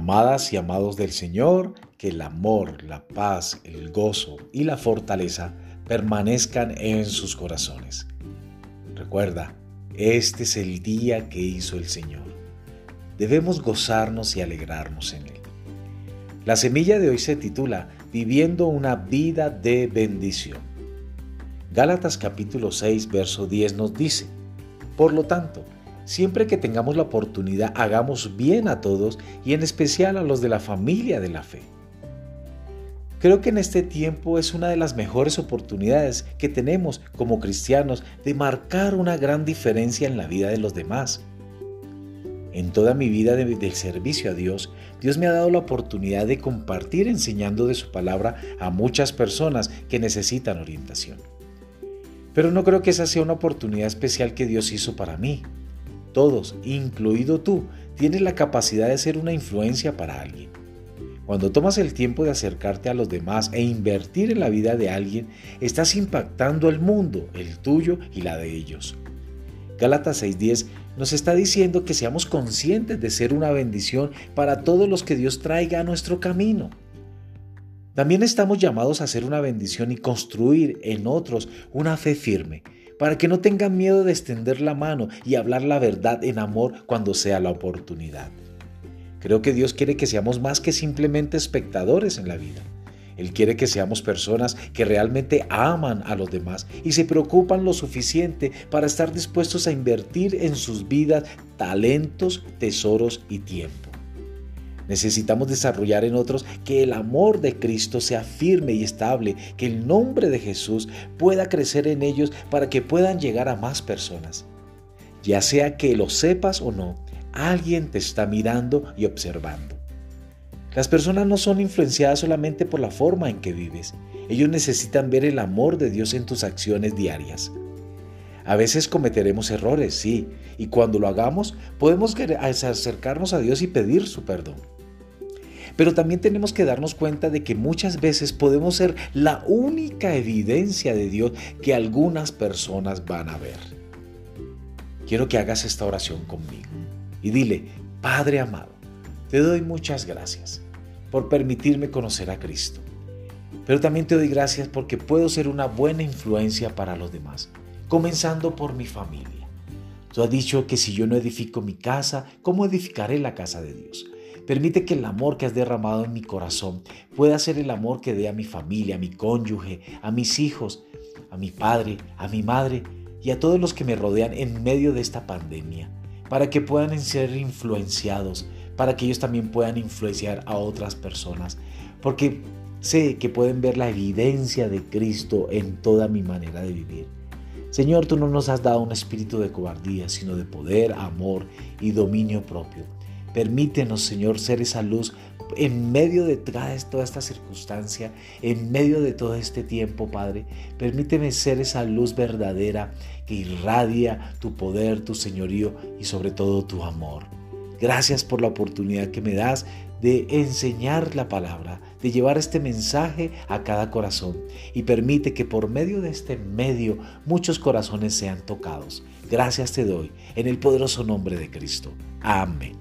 Amadas y amados del Señor, que el amor, la paz, el gozo y la fortaleza permanezcan en sus corazones. Recuerda, este es el día que hizo el Señor. Debemos gozarnos y alegrarnos en él. La semilla de hoy se titula Viviendo una vida de bendición. Gálatas capítulo 6, verso 10 nos dice, Por lo tanto, siempre que tengamos la oportunidad, hagamos bien a todos y en especial a los de la familia de la fe. Creo que en este tiempo es una de las mejores oportunidades que tenemos como cristianos de marcar una gran diferencia en la vida de los demás. En toda mi vida del servicio a Dios, Dios me ha dado la oportunidad de compartir enseñando de su palabra a muchas personas que necesitan orientación. Pero no creo que esa sea una oportunidad especial que Dios hizo para mí. Todos, incluido tú, tienes la capacidad de ser una influencia para alguien. Cuando tomas el tiempo de acercarte a los demás e invertir en la vida de alguien, estás impactando el mundo, el tuyo y la de ellos. Gálatas 6:10 nos está diciendo que seamos conscientes de ser una bendición para todos los que Dios traiga a nuestro camino. También estamos llamados a ser una bendición y construir en otros una fe firme, para que no tengan miedo de extender la mano y hablar la verdad en amor cuando sea la oportunidad. Creo que Dios quiere que seamos más que simplemente espectadores en la vida. Él quiere que seamos personas que realmente aman a los demás y se preocupan lo suficiente para estar dispuestos a invertir en sus vidas talentos, tesoros y tiempo. Necesitamos desarrollar en otros que el amor de Cristo sea firme y estable, que el nombre de Jesús pueda crecer en ellos para que puedan llegar a más personas. Ya sea que lo sepas o no, Alguien te está mirando y observando. Las personas no son influenciadas solamente por la forma en que vives. Ellos necesitan ver el amor de Dios en tus acciones diarias. A veces cometeremos errores, sí, y cuando lo hagamos podemos acercarnos a Dios y pedir su perdón. Pero también tenemos que darnos cuenta de que muchas veces podemos ser la única evidencia de Dios que algunas personas van a ver. Quiero que hagas esta oración conmigo y dile, Padre amado, te doy muchas gracias por permitirme conocer a Cristo. Pero también te doy gracias porque puedo ser una buena influencia para los demás, comenzando por mi familia. Tú has dicho que si yo no edifico mi casa, ¿cómo edificaré la casa de Dios? Permite que el amor que has derramado en mi corazón pueda ser el amor que dé a mi familia, a mi cónyuge, a mis hijos, a mi padre, a mi madre y a todos los que me rodean en medio de esta pandemia para que puedan ser influenciados, para que ellos también puedan influenciar a otras personas, porque sé que pueden ver la evidencia de Cristo en toda mi manera de vivir. Señor, tú no nos has dado un espíritu de cobardía, sino de poder, amor y dominio propio. Permítenos, Señor, ser esa luz en medio de toda esta circunstancia, en medio de todo este tiempo, Padre. Permíteme ser esa luz verdadera que irradia tu poder, tu señorío y sobre todo tu amor. Gracias por la oportunidad que me das de enseñar la palabra, de llevar este mensaje a cada corazón y permite que por medio de este medio muchos corazones sean tocados. Gracias te doy en el poderoso nombre de Cristo. Amén.